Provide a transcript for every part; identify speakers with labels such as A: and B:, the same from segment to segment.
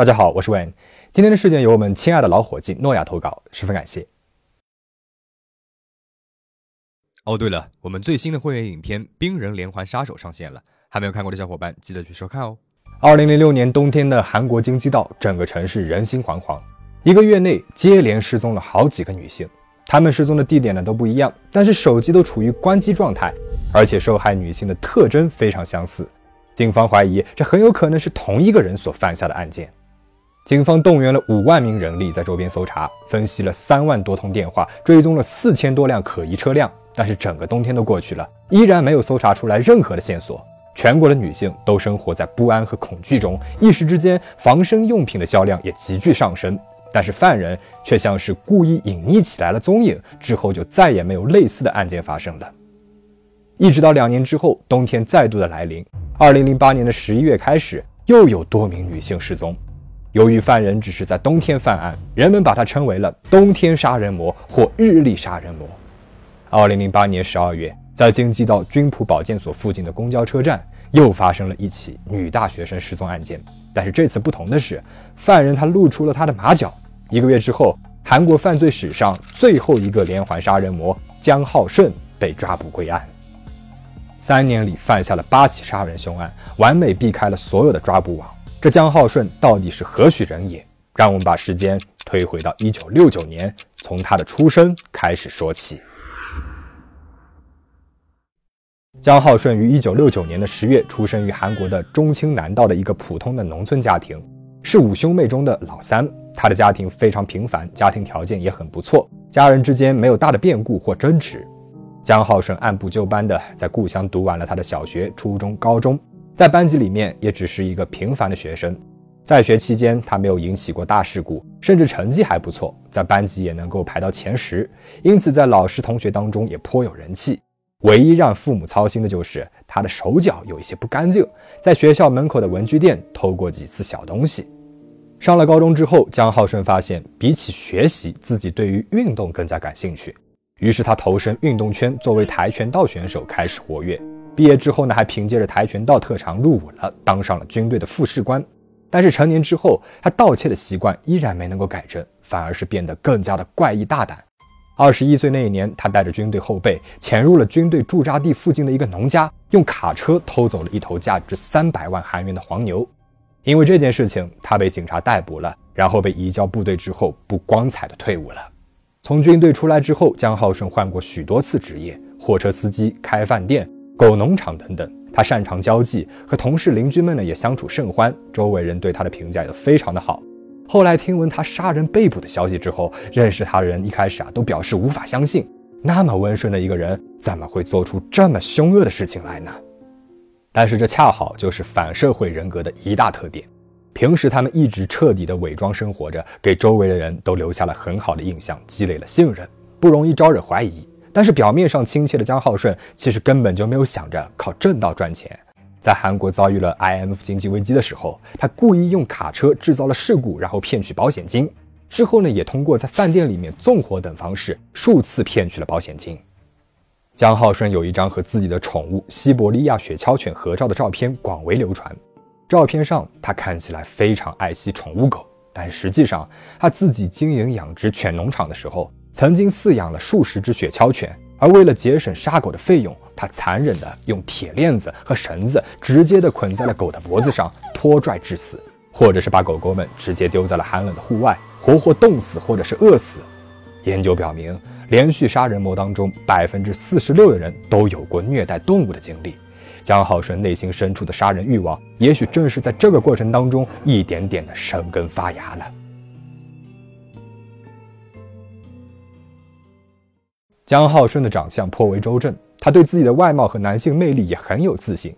A: 大家好，我是 Wayne。今天的事件由我们亲爱的老伙计诺亚投稿，十分感谢。
B: 哦，对了，我们最新的会员影片《冰人连环杀手》上线了，还没有看过的小伙伴记得去收看哦。
A: 二零零六年冬天的韩国京畿道，整个城市人心惶惶。一个月内接连失踪了好几个女性，她们失踪的地点呢都不一样，但是手机都处于关机状态，而且受害女性的特征非常相似。警方怀疑这很有可能是同一个人所犯下的案件。警方动员了五万名人力在周边搜查，分析了三万多通电话，追踪了四千多辆可疑车辆。但是整个冬天都过去了，依然没有搜查出来任何的线索。全国的女性都生活在不安和恐惧中，一时之间，防身用品的销量也急剧上升。但是犯人却像是故意隐匿起来了踪影，之后就再也没有类似的案件发生了。一直到两年之后，冬天再度的来临，二零零八年的十一月开始，又有多名女性失踪。由于犯人只是在冬天犯案，人们把他称为了“冬天杀人魔”或“日历杀人魔”。二零零八年十二月，在京畿道军普保健所附近的公交车站，又发生了一起女大学生失踪案件。但是这次不同的是，犯人他露出了他的马脚。一个月之后，韩国犯罪史上最后一个连环杀人魔姜浩顺被抓捕归案。三年里犯下了八起杀人凶案，完美避开了所有的抓捕网。这江浩顺到底是何许人也？让我们把时间推回到一九六九年，从他的出生开始说起。江浩顺于一九六九年的十月出生于韩国的中青南道的一个普通的农村家庭，是五兄妹中的老三。他的家庭非常平凡，家庭条件也很不错，家人之间没有大的变故或争执。江浩顺按部就班地在故乡读完了他的小学、初中、高中。在班级里面也只是一个平凡的学生，在学期间他没有引起过大事故，甚至成绩还不错，在班级也能够排到前十，因此在老师同学当中也颇有人气。唯一让父母操心的就是他的手脚有一些不干净，在学校门口的文具店偷过几次小东西。上了高中之后，姜浩顺发现比起学习，自己对于运动更加感兴趣，于是他投身运动圈，作为跆拳道选手开始活跃。毕业之后呢，还凭借着跆拳道特长入伍了，当上了军队的副士官。但是成年之后，他盗窃的习惯依然没能够改正，反而是变得更加的怪异大胆。二十一岁那一年，他带着军队后备潜入了军队驻扎地附近的一个农家，用卡车偷走了一头价值三百万韩元的黄牛。因为这件事情，他被警察逮捕了，然后被移交部队之后，不光彩的退伍了。从军队出来之后，姜浩顺换过许多次职业：货车司机、开饭店。狗农场等等，他擅长交际，和同事邻居们呢也相处甚欢，周围人对他的评价也非常的好。后来听闻他杀人被捕的消息之后，认识他的人一开始啊都表示无法相信，那么温顺的一个人怎么会做出这么凶恶的事情来呢？但是这恰好就是反社会人格的一大特点，平时他们一直彻底的伪装生活着，给周围的人都留下了很好的印象，积累了信任，不容易招惹怀疑。但是表面上亲切的姜浩顺，其实根本就没有想着靠正道赚钱。在韩国遭遇了 IMF 经济危机的时候，他故意用卡车制造了事故，然后骗取保险金。之后呢，也通过在饭店里面纵火等方式，数次骗取了保险金。姜浩顺有一张和自己的宠物西伯利亚雪橇犬合照的照片广为流传。照片上，他看起来非常爱惜宠物狗，但实际上他自己经营养殖犬农场的时候。曾经饲养了数十只雪橇犬，而为了节省杀狗的费用，他残忍地用铁链子和绳子直接地捆在了狗的脖子上，拖拽致死，或者是把狗狗们直接丢在了寒冷的户外，活活冻死或者是饿死。研究表明，连续杀人魔当中，百分之四十六的人都有过虐待动物的经历。江浩顺内心深处的杀人欲望，也许正是在这个过程当中一点点的生根发芽了。姜浩顺的长相颇为周正，他对自己的外貌和男性魅力也很有自信。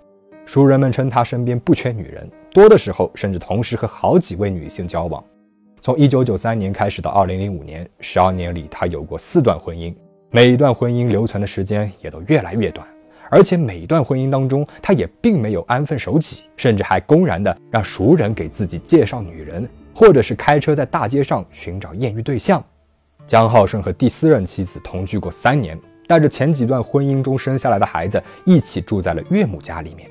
A: 熟人们称他身边不缺女人，多的时候甚至同时和好几位女性交往。从1993年开始到2005年，十二年里他有过四段婚姻，每一段婚姻留存的时间也都越来越短。而且每一段婚姻当中，他也并没有安分守己，甚至还公然的让熟人给自己介绍女人，或者是开车在大街上寻找艳遇对象。姜浩顺和第四任妻子同居过三年，带着前几段婚姻中生下来的孩子一起住在了岳母家里面。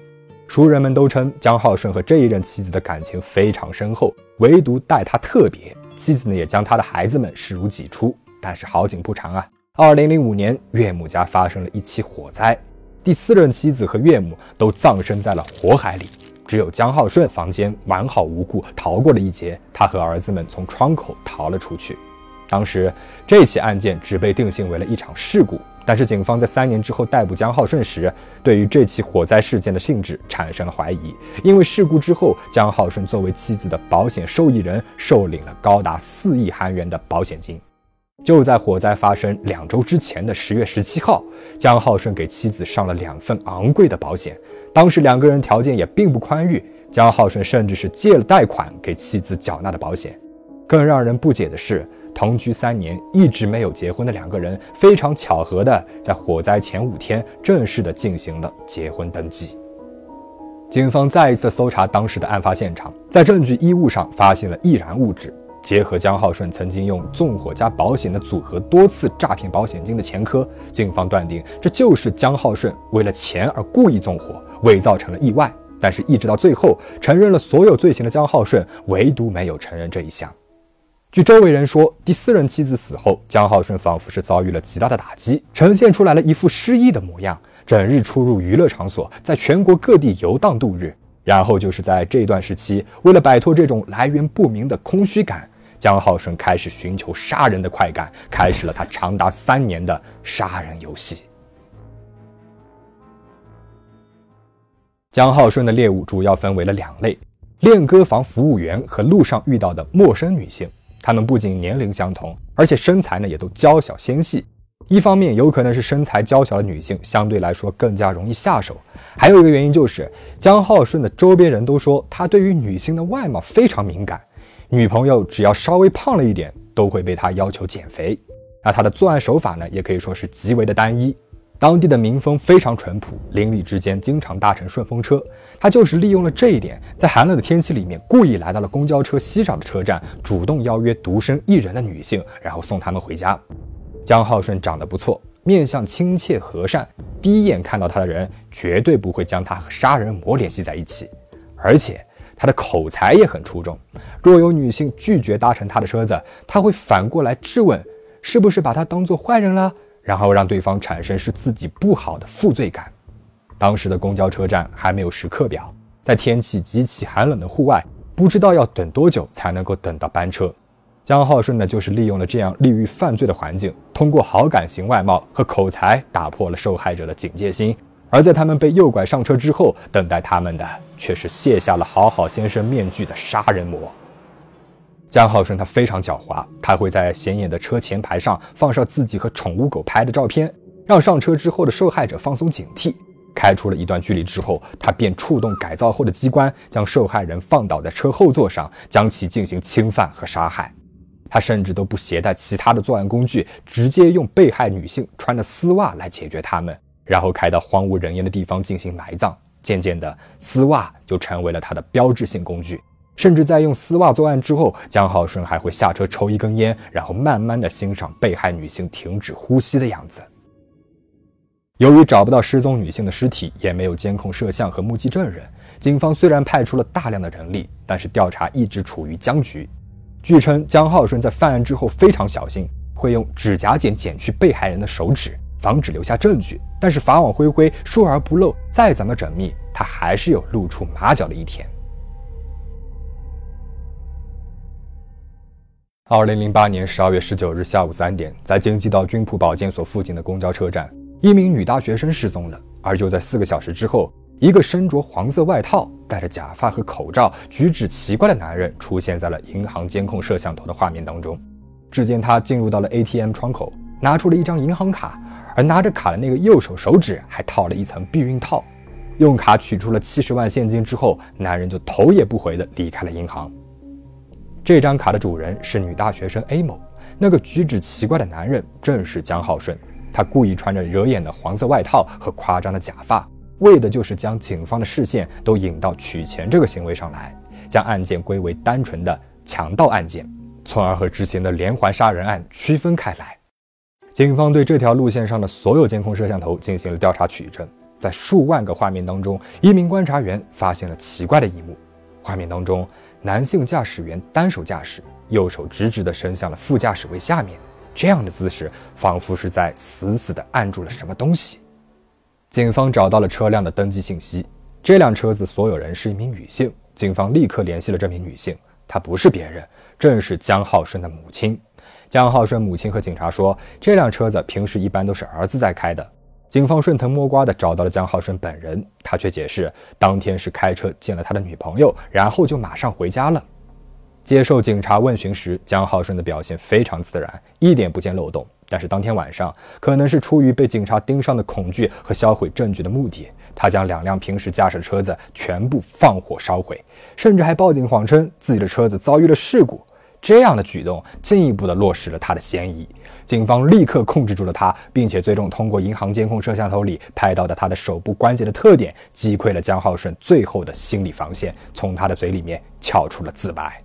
A: 熟人们都称江浩顺和这一任妻子的感情非常深厚，唯独待他特别。妻子呢也将他的孩子们视如己出。但是好景不长啊，二零零五年岳母家发生了一起火灾，第四任妻子和岳母都葬身在了火海里，只有江浩顺房间完好无故逃过了一劫，他和儿子们从窗口逃了出去。当时这起案件只被定性为了一场事故。但是，警方在三年之后逮捕江浩顺时，对于这起火灾事件的性质产生了怀疑。因为事故之后，江浩顺作为妻子的保险受益人，受领了高达四亿韩元的保险金。就在火灾发生两周之前的十月十七号，江浩顺给妻子上了两份昂贵的保险。当时两个人条件也并不宽裕，江浩顺甚至是借了贷款给妻子缴纳的保险。更让人不解的是。同居三年一直没有结婚的两个人，非常巧合的在火灾前五天正式的进行了结婚登记。警方再一次搜查当时的案发现场，在证据衣物上发现了易燃物质，结合江浩顺曾经用纵火加保险的组合多次诈骗保险金的前科，警方断定这就是江浩顺为了钱而故意纵火，伪造成了意外。但是，一直到最后承认了所有罪行的江浩顺，唯独没有承认这一项。据周围人说，第四任妻子死后，江浩顺仿佛是遭遇了极大的打击，呈现出来了一副失忆的模样，整日出入娱乐场所，在全国各地游荡度日。然后就是在这段时期，为了摆脱这种来源不明的空虚感，江浩顺开始寻求杀人的快感，开始了他长达三年的杀人游戏。江浩顺的猎物主要分为了两类：练歌房服务员和路上遇到的陌生女性。他们不仅年龄相同，而且身材呢也都娇小纤细。一方面有可能是身材娇小的女性相对来说更加容易下手，还有一个原因就是江浩顺的周边人都说他对于女性的外貌非常敏感，女朋友只要稍微胖了一点都会被他要求减肥。那他的作案手法呢也可以说是极为的单一。当地的民风非常淳朴，邻里之间经常搭乘顺风车。他就是利用了这一点，在寒冷的天气里面，故意来到了公交车稀少的车站，主动邀约独身一人的女性，然后送他们回家。江浩顺长得不错，面相亲切和善，第一眼看到他的人绝对不会将他和杀人魔联系在一起。而且他的口才也很出众，若有女性拒绝搭乘他的车子，他会反过来质问：是不是把他当做坏人了？然后让对方产生是自己不好的负罪感。当时的公交车站还没有时刻表，在天气极其寒冷的户外，不知道要等多久才能够等到班车。江浩顺呢，就是利用了这样利于犯罪的环境，通过好感型外貌和口才打破了受害者的警戒心。而在他们被诱拐上车之后，等待他们的却是卸下了好好先生面具的杀人魔。江浩顺他非常狡猾，他会在显眼的车前排上放上自己和宠物狗拍的照片，让上车之后的受害者放松警惕。开出了一段距离之后，他便触动改造后的机关，将受害人放倒在车后座上，将其进行侵犯和杀害。他甚至都不携带其他的作案工具，直接用被害女性穿的丝袜来解决他们，然后开到荒无人烟的地方进行埋葬。渐渐的，丝袜就成为了他的标志性工具。甚至在用丝袜作案之后，江浩顺还会下车抽一根烟，然后慢慢的欣赏被害女性停止呼吸的样子。由于找不到失踪女性的尸体，也没有监控摄像和目击证人，警方虽然派出了大量的人力，但是调查一直处于僵局。据称，江浩顺在犯案之后非常小心，会用指甲剪剪去被害人的手指，防止留下证据。但是法网恢恢，疏而不漏，再怎么缜密，他还是有露出马脚的一天。二零零八年十二月十九日下午三点，在京畿道军浦保健所附近的公交车站，一名女大学生失踪了。而就在四个小时之后，一个身着黄色外套、戴着假发和口罩、举止奇怪的男人出现在了银行监控摄像头的画面当中。只见他进入到了 ATM 窗口，拿出了一张银行卡，而拿着卡的那个右手手指还套了一层避孕套。用卡取出了七十万现金之后，男人就头也不回地离开了银行。这张卡的主人是女大学生 A 某，那个举止奇怪的男人正是江浩顺。他故意穿着惹眼的黄色外套和夸张的假发，为的就是将警方的视线都引到取钱这个行为上来，将案件归为单纯的强盗案件，从而和之前的连环杀人案区分开来。警方对这条路线上的所有监控摄像头进行了调查取证，在数万个画面当中，一名观察员发现了奇怪的一幕：画面当中，男性驾驶员单手驾驶，右手直直地伸向了副驾驶位下面，这样的姿势仿佛是在死死地按住了什么东西。警方找到了车辆的登记信息，这辆车子所有人是一名女性。警方立刻联系了这名女性，她不是别人，正是江浩顺的母亲。江浩顺母亲和警察说，这辆车子平时一般都是儿子在开的。警方顺藤摸瓜地找到了江浩顺本人，他却解释，当天是开车见了他的女朋友，然后就马上回家了。接受警察问询时，江浩顺的表现非常自然，一点不见漏洞。但是当天晚上，可能是出于被警察盯上的恐惧和销毁证据的目的，他将两辆平时驾驶的车子全部放火烧毁，甚至还报警谎称自己的车子遭遇了事故。这样的举动进一步的落实了他的嫌疑，警方立刻控制住了他，并且最终通过银行监控摄像头里拍到的他的手部关节的特点，击溃了江浩顺最后的心理防线，从他的嘴里面撬出了自白。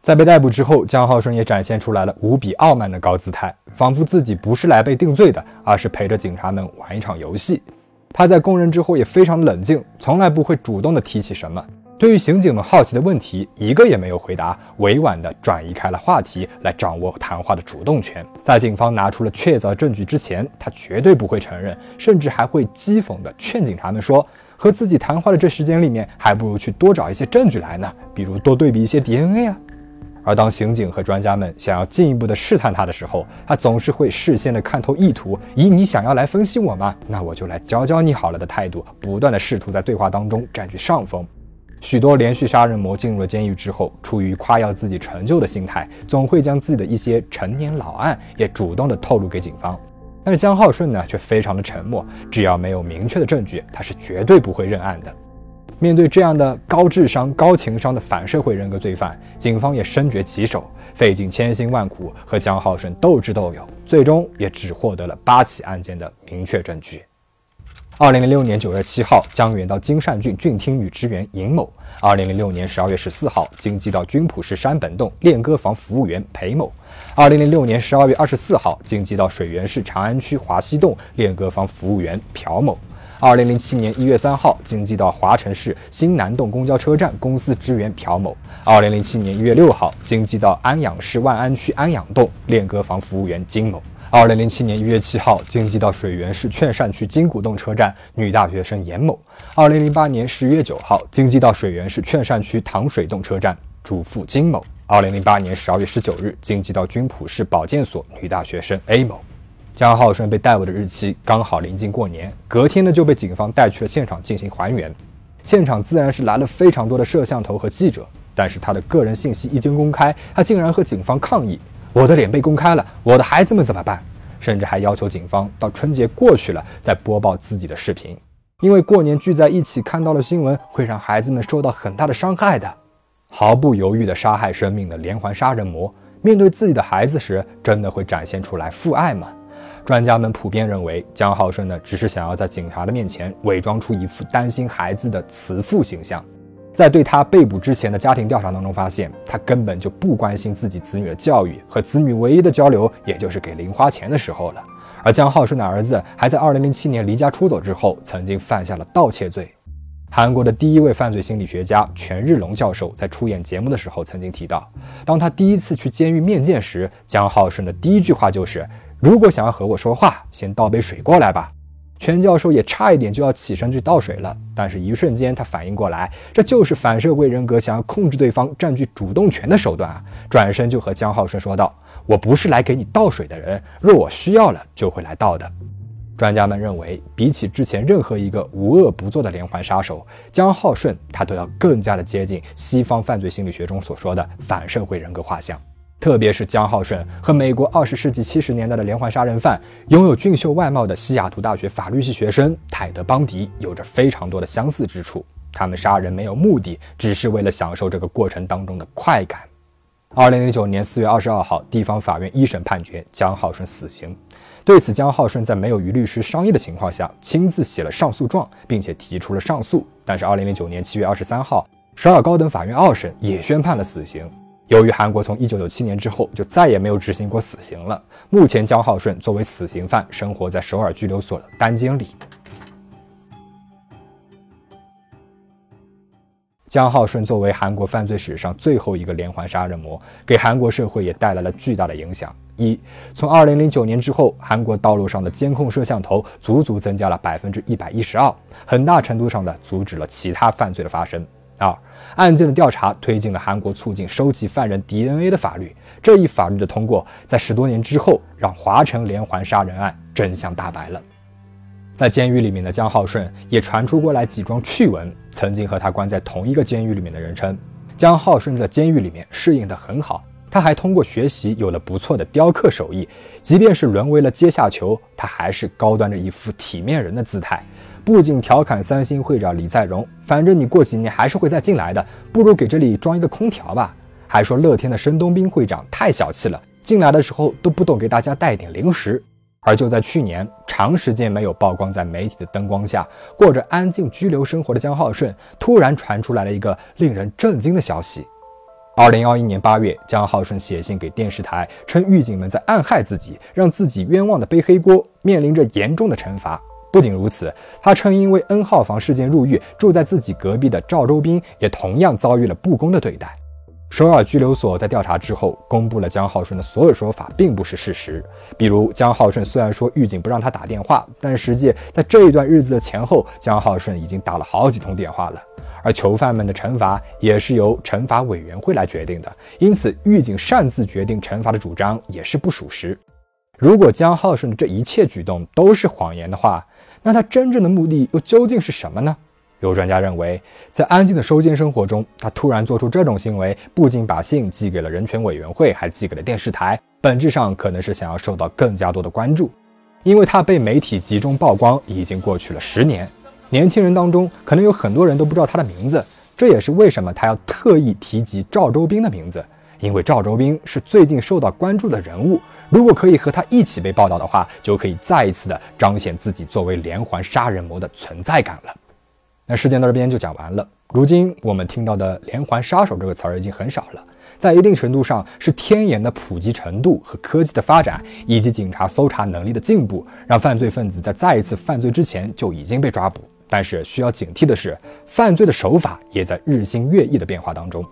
A: 在被逮捕之后，江浩顺也展现出来了无比傲慢的高姿态，仿佛自己不是来被定罪的，而是陪着警察们玩一场游戏。他在供认之后也非常冷静，从来不会主动的提起什么。对于刑警们好奇的问题，一个也没有回答，委婉地转移开了话题，来掌握谈话的主动权。在警方拿出了确凿证据之前，他绝对不会承认，甚至还会讥讽地劝警察们说：“和自己谈话的这时间里面，还不如去多找一些证据来呢，比如多对比一些 DNA 啊。”而当刑警和专家们想要进一步的试探他的时候，他总是会事先的看透意图，以你想要来分析我吗？那我就来教教你好了的态度，不断的试图在对话当中占据上风。许多连续杀人魔进入了监狱之后，出于夸耀自己成就的心态，总会将自己的一些陈年老案也主动的透露给警方。但是江浩顺呢，却非常的沉默，只要没有明确的证据，他是绝对不会认案的。面对这样的高智商、高情商的反社会人格罪犯，警方也深觉棘手，费尽千辛万苦和江浩顺斗智斗勇，最终也只获得了八起案件的明确证据。二零零六年九月七号，江原到金善郡郡厅与支援尹某；二零零六年十二月十四号，京畿道军浦市山本洞练歌房服务员裴某；二零零六年十二月二十四号，京畿道水源市长安区华西洞练歌房服务员朴某；二零零七年一月三号，京畿道华城市新南洞公交车站公司职员朴某；二零零七年一月六号，京畿道安阳市万安区安阳洞练歌房服务员金某。二零零七年一月七号，京畿道水源市劝善区金谷洞车站女大学生严某；二零零八年十月九号，京畿道水源市劝善区糖水洞车站主妇金某；二零零八年十二月十九日，京畿道军浦市保健所女大学生 A 某。江浩顺被逮捕的日期刚好临近过年，隔天呢就被警方带去了现场进行还原。现场自然是来了非常多的摄像头和记者，但是他的个人信息一经公开，他竟然和警方抗议。我的脸被公开了，我的孩子们怎么办？甚至还要求警方到春节过去了再播报自己的视频，因为过年聚在一起看到了新闻，会让孩子们受到很大的伤害的。毫不犹豫的杀害生命的连环杀人魔，面对自己的孩子时，真的会展现出来父爱吗？专家们普遍认为，江浩顺呢，只是想要在警察的面前伪装出一副担心孩子的慈父形象。在对他被捕之前的家庭调查当中，发现他根本就不关心自己子女的教育，和子女唯一的交流，也就是给零花钱的时候了。而江浩顺的儿子还在2007年离家出走之后，曾经犯下了盗窃罪。韩国的第一位犯罪心理学家全日龙教授在出演节目的时候曾经提到，当他第一次去监狱面见时，江浩顺的第一句话就是：“如果想要和我说话，先倒杯水过来吧。”全教授也差一点就要起身去倒水了，但是一瞬间他反应过来，这就是反社会人格想要控制对方、占据主动权的手段啊！转身就和江浩顺说道：“我不是来给你倒水的人，若我需要了就会来倒的。”专家们认为，比起之前任何一个无恶不作的连环杀手，江浩顺他都要更加的接近西方犯罪心理学中所说的反社会人格画像。特别是江浩顺和美国二十世纪七十年代的连环杀人犯、拥有俊秀外貌的西雅图大学法律系学生泰德·邦迪有着非常多的相似之处。他们杀人没有目的，只是为了享受这个过程当中的快感。二零零九年四月二十二号，地方法院一审判决江浩顺死刑。对此，江浩顺在没有与律师商议的情况下，亲自写了上诉状，并且提出了上诉。但是二零零九年七月二十三号，首尔高等法院二审也宣判了死刑。由于韩国从1997年之后就再也没有执行过死刑了，目前姜浩顺作为死刑犯生活在首尔拘留所的单间里。姜浩顺作为韩国犯罪史上最后一个连环杀人魔，给韩国社会也带来了巨大的影响。一，从2009年之后，韩国道路上的监控摄像头足足增加了百分之一百一十二，很大程度上的阻止了其他犯罪的发生。二，案件的调查推进了韩国促进收集犯人 DNA 的法律。这一法律的通过，在十多年之后，让华城连环杀人案真相大白了。在监狱里面的姜浩顺也传出过来几桩趣闻。曾经和他关在同一个监狱里面的人称，姜浩顺在监狱里面适应得很好。他还通过学习有了不错的雕刻手艺，即便是沦为了阶下囚，他还是高端着一副体面人的姿态。不仅调侃三星会长李在镕，反正你过几年还是会再进来的，不如给这里装一个空调吧。还说乐天的申东斌会长太小气了，进来的时候都不懂给大家带点零食。而就在去年，长时间没有曝光在媒体的灯光下，过着安静拘留生活的姜浩顺，突然传出来了一个令人震惊的消息。二零二一年八月，姜浩顺写信给电视台，称狱警们在暗害自己，让自己冤枉的背黑锅，面临着严重的惩罚。不仅如此，他称因为 N 号房事件入狱，住在自己隔壁的赵周斌也同样遭遇了不公的对待。首尔拘留所，在调查之后公布了姜浩顺的所有说法，并不是事实。比如，姜浩顺虽然说狱警不让他打电话，但实际在这一段日子的前后，姜浩顺已经打了好几通电话了。而囚犯们的惩罚也是由惩罚委员会来决定的，因此狱警擅自决定惩罚的主张也是不属实。如果姜浩顺的这一切举动都是谎言的话，那他真正的目的又究竟是什么呢？有专家认为，在安静的收监生活中，他突然做出这种行为，不仅把信寄给了人权委员会，还寄给了电视台，本质上可能是想要受到更加多的关注。因为他被媒体集中曝光已经过去了十年，年轻人当中可能有很多人都不知道他的名字，这也是为什么他要特意提及赵周斌的名字，因为赵周斌是最近受到关注的人物。如果可以和他一起被报道的话，就可以再一次的彰显自己作为连环杀人魔的存在感了。那事件到这边就讲完了。如今我们听到的“连环杀手”这个词儿已经很少了，在一定程度上是天眼的普及程度和科技的发展，以及警察搜查能力的进步，让犯罪分子在再一次犯罪之前就已经被抓捕。但是需要警惕的是，犯罪的手法也在日新月异的变化当中。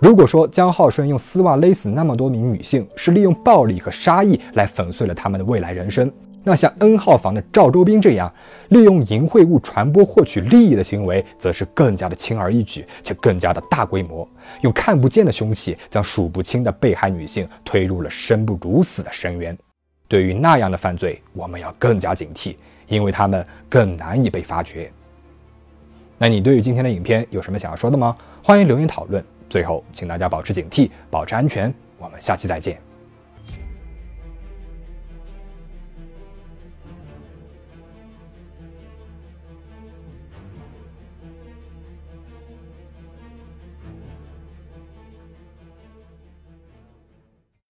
A: 如果说姜浩顺用丝袜勒死那么多名女性，是利用暴力和杀意来粉碎了他们的未来人生。那像 N 号房的赵周斌这样利用淫秽物传播获取利益的行为，则是更加的轻而易举，且更加的大规模，用看不见的凶器将数不清的被害女性推入了生不如死的深渊。对于那样的犯罪，我们要更加警惕，因为他们更难以被发觉。那你对于今天的影片有什么想要说的吗？欢迎留言讨论。最后，请大家保持警惕，保持安全。我们下期再见。